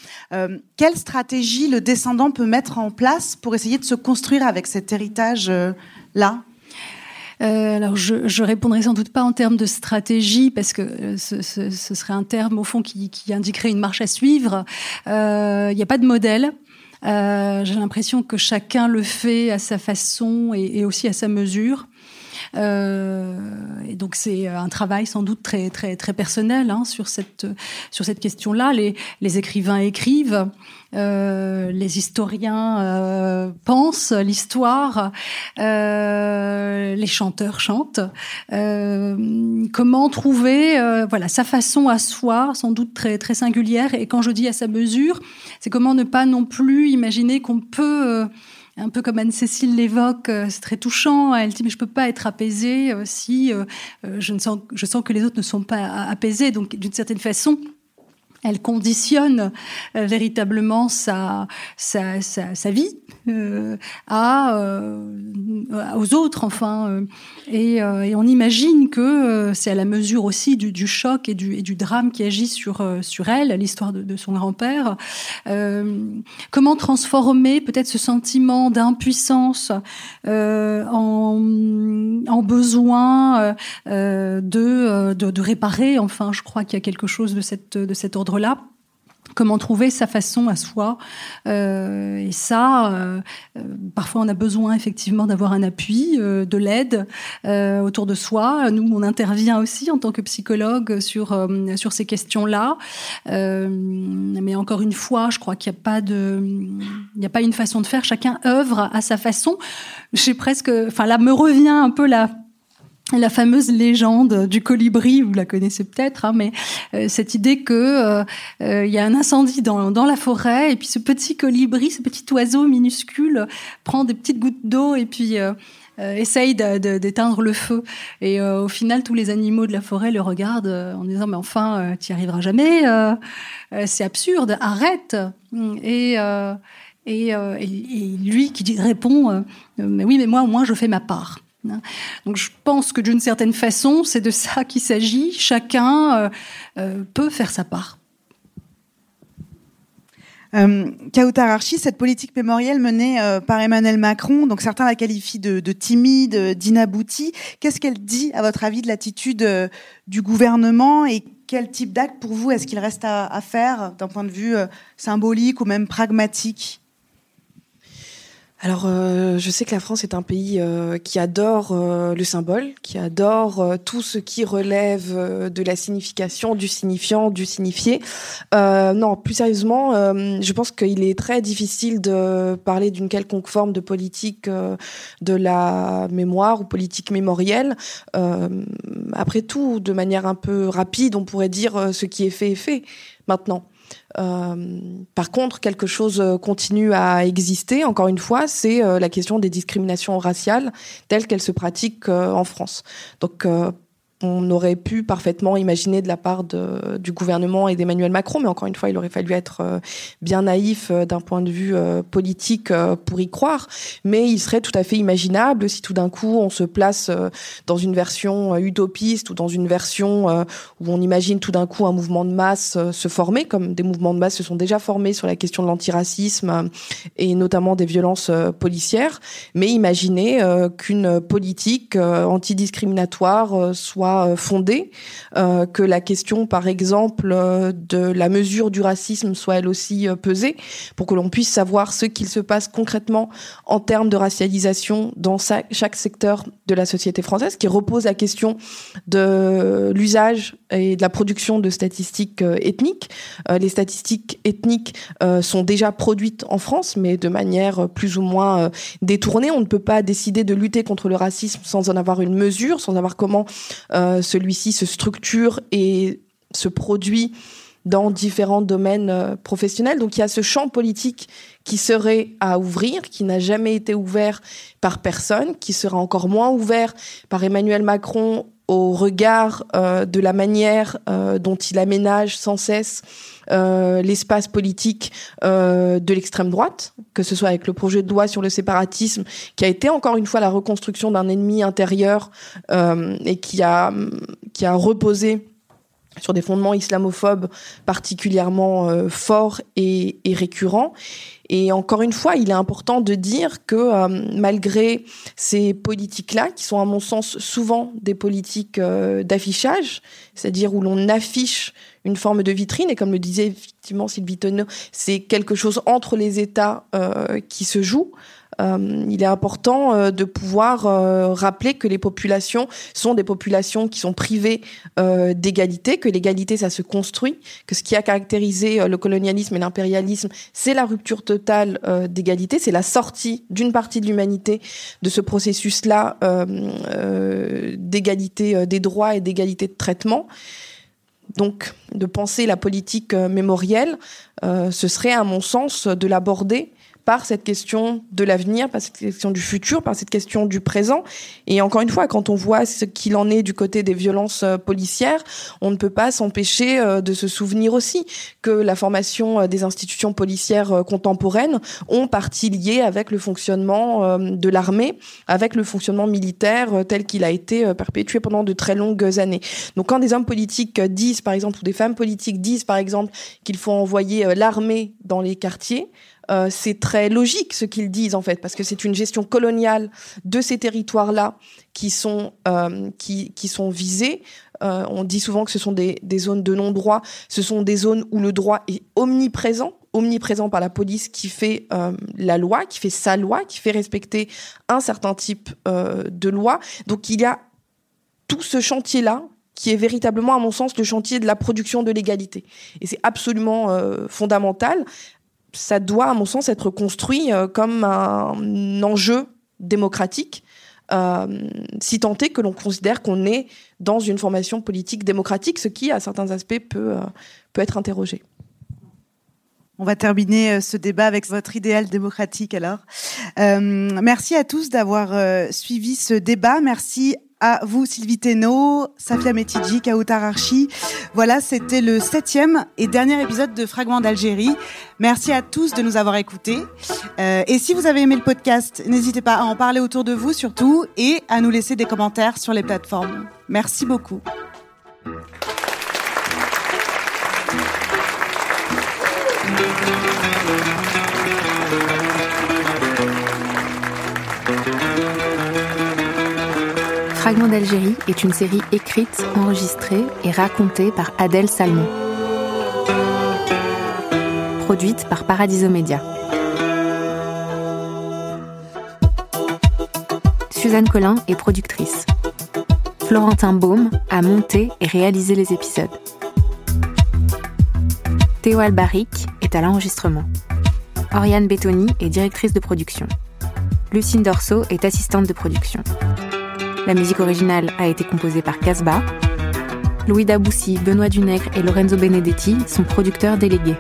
Quelle stratégie le descendant peut mettre en place pour essayer de se construire avec cet héritage-là? Alors, je, je répondrai sans doute pas en termes de stratégie, parce que ce, serait un terme, au fond, qui, indiquerait une marche à suivre. Il n'y a pas de modèle. Euh, J'ai l'impression que chacun le fait à sa façon et, et aussi à sa mesure. Euh, et donc c'est un travail sans doute très très très personnel hein, sur cette sur cette question-là. Les, les écrivains écrivent, euh, les historiens euh, pensent l'histoire, euh, les chanteurs chantent. Euh, comment trouver euh, voilà sa façon à soi, sans doute très très singulière. Et quand je dis à sa mesure, c'est comment ne pas non plus imaginer qu'on peut un peu comme Anne-Cécile l'évoque, euh, c'est très touchant. Elle dit mais je peux pas être apaisée euh, si euh, je ne sens, que les autres ne sont pas apaisés. Donc d'une certaine façon, elle conditionne véritablement sa, vie à, euh, aux autres, enfin. Euh, et, euh, et, on imagine que c'est à la mesure aussi du, du choc et du, et du, drame qui agit sur, sur elle, l'histoire de, de, son grand-père. comment transformer peut-être ce sentiment d'impuissance en, en, besoin de, de, de, réparer, enfin, je crois qu'il y a quelque chose de, cette, de cet ordre là comment trouver sa façon à soi. Euh, et ça, euh, euh, parfois on a besoin effectivement d'avoir un appui, de l'aide autour de soi. Nous, on intervient aussi en tant que psychologue sur ces questions-là. mais encore une fois, je crois qu'il n'y a pas de, il n'y a pas une façon de faire. Chacun œuvre à sa façon. J'ai presque, enfin là me revient un peu la la fameuse légende du colibri, vous la connaissez peut-être, hein, mais euh, cette idée que euh, euh, il y a un incendie dans, dans la forêt et puis ce petit colibri, ce petit oiseau minuscule prend des petites gouttes d'eau et puis essaye d'éteindre le feu. Et au final, tous les animaux de la forêt le regardent en disant mais enfin, tu y arriveras jamais, c'est absurde, arrête. Et et, et, lui qui répond mais oui mais moi au moins je fais ma part. Donc je pense que d'une certaine façon, c'est de ça qu'il s'agit. Chacun euh, euh, peut faire sa part. Euh, cette politique mémorielle menée euh, par Emmanuel Macron, donc certains la qualifient de, de timide, d'inaboutie. Qu'est-ce qu'elle dit, à votre avis, de l'attitude du gouvernement et quel type d'acte pour vous est-ce qu'il reste à, à faire d'un point de vue symbolique ou même pragmatique? Alors, euh, je sais que la France est un pays euh, qui adore euh, le symbole, qui adore tout ce qui relève de la signification, du signifiant, du signifié. non, plus sérieusement, je pense qu'il est très difficile de parler d'une quelconque forme de politique de la mémoire ou politique mémorielle. après tout, de manière un peu rapide, on pourrait dire ce qui est fait est fait maintenant. Euh, par contre, quelque chose euh, continue à exister. Encore une fois, c'est euh, la question des discriminations raciales telles qu'elles se pratiquent en France. On aurait pu parfaitement imaginer de la part du gouvernement et d'Emmanuel Macron, mais encore une fois, il aurait fallu être euh, bien naïf euh, d'un point de vue euh, politique pour y croire. Mais il serait tout à fait imaginable si tout d'un coup on se place dans une version utopiste ou dans une version où on imagine tout d'un coup un mouvement de masse se former, comme des mouvements de masse se sont déjà formés sur la question de l'antiracisme et notamment des violences policières. Mais imaginez qu'une politique antidiscriminatoire soit soit fondée, que la question, par exemple, de la mesure du racisme soit elle aussi pesée, pour que l'on puisse savoir ce qu'il se passe concrètement en termes de racialisation dans chaque secteur de la société française, qui repose la question de l'usage et de la production de statistiques ethniques. les statistiques ethniques sont déjà produites en France, mais de manière plus ou moins détournée. On ne peut pas décider de lutter contre le racisme sans en avoir une mesure, sans savoir comment euh, celui-ci se structure et se produit dans différents domaines euh, professionnels. Donc il y a ce champ politique qui serait à ouvrir, qui n'a jamais été ouvert par personne, qui sera encore moins ouvert par Emmanuel Macron au regard euh, de la manière dont il aménage sans cesse euh, l'espace politique euh, de l'extrême droite, que ce soit avec le projet de loi sur le séparatisme, qui a été encore une fois la reconstruction d'un ennemi intérieur euh, et qui a reposé sur des fondements islamophobes particulièrement forts et, récurrents. Et encore une fois, il est important de dire que euh, malgré ces politiques-là, qui sont à mon sens souvent des politiques euh, d'affichage, c'est-à-dire où l'on affiche une forme de vitrine, et comme le disait effectivement Sylvie Tonneau, c'est quelque chose entre les États qui se joue. Euh, il est important euh, de pouvoir euh, rappeler que les populations sont des populations qui sont privées d'égalité, que l'égalité, ça se construit, que ce qui a caractérisé le colonialisme et l'impérialisme, c'est la rupture totale d'égalité, c'est la sortie d'une partie de l'humanité de ce processus-là d'égalité des droits et d'égalité de traitement. Donc, de penser la politique mémorielle, ce serait, à mon sens, de l'aborder par cette question de l'avenir, par cette question du futur, par cette question du présent. Et encore une fois, quand on voit ce qu'il en est du côté des violences euh, policières, on ne peut pas s'empêcher euh, de se souvenir aussi que la formation euh, des institutions policières contemporaines ont partie liée avec le fonctionnement de l'armée, avec le fonctionnement militaire tel qu'il a été perpétué pendant de très longues années. Donc quand des hommes politiques disent, par exemple, ou des femmes politiques disent, par exemple, qu'il faut envoyer l'armée dans les quartiers, euh, c'est très logique ce qu'ils disent en fait, parce que c'est une gestion coloniale de ces territoires-là qui sont euh, qui, sont visés. Euh, on dit souvent que ce sont des, des zones de non-droit. Ce sont des zones où le droit est omniprésent omniprésent par la police qui fait la loi, qui fait sa loi, qui fait respecter un certain type de loi. Donc il y a tout ce chantier-là qui est véritablement, à mon sens, le chantier de la production de l'égalité. Et c'est absolument fondamental ça doit, à mon sens, être construit euh, comme un enjeu démocratique, euh, si tant est que l'on considère qu'on est dans une formation politique démocratique, ce qui, à certains aspects, peut, euh, peut être interrogé. On va terminer ce débat avec votre idéal démocratique alors. merci à tous d'avoir suivi ce débat. Merci à vous Sylvie Thénault, Safia Metidji, Kautar Archi. Voilà, c'était le septième et dernier épisode de Fragments d'Algérie. Merci à tous de nous avoir écoutés. Euh, et si vous avez aimé le podcast, n'hésitez pas à en parler autour de vous surtout et à nous laisser des commentaires sur les plateformes. Merci beaucoup. Fragment d'Algérie est une série écrite, enregistrée et racontée par Adèle Salmon. Produite par Paradiso Media. Suzanne Collin est productrice. Florentin Baume a monté et réalisé les épisodes. Théo Albaric est à l'enregistrement. Oriane Bettoni est directrice de production. Lucine Dorso est assistante de production. La musique originale a été composée par Casbah. Louis Daboussi, Benoît Dunègre et Lorenzo Benedetti sont producteurs délégués.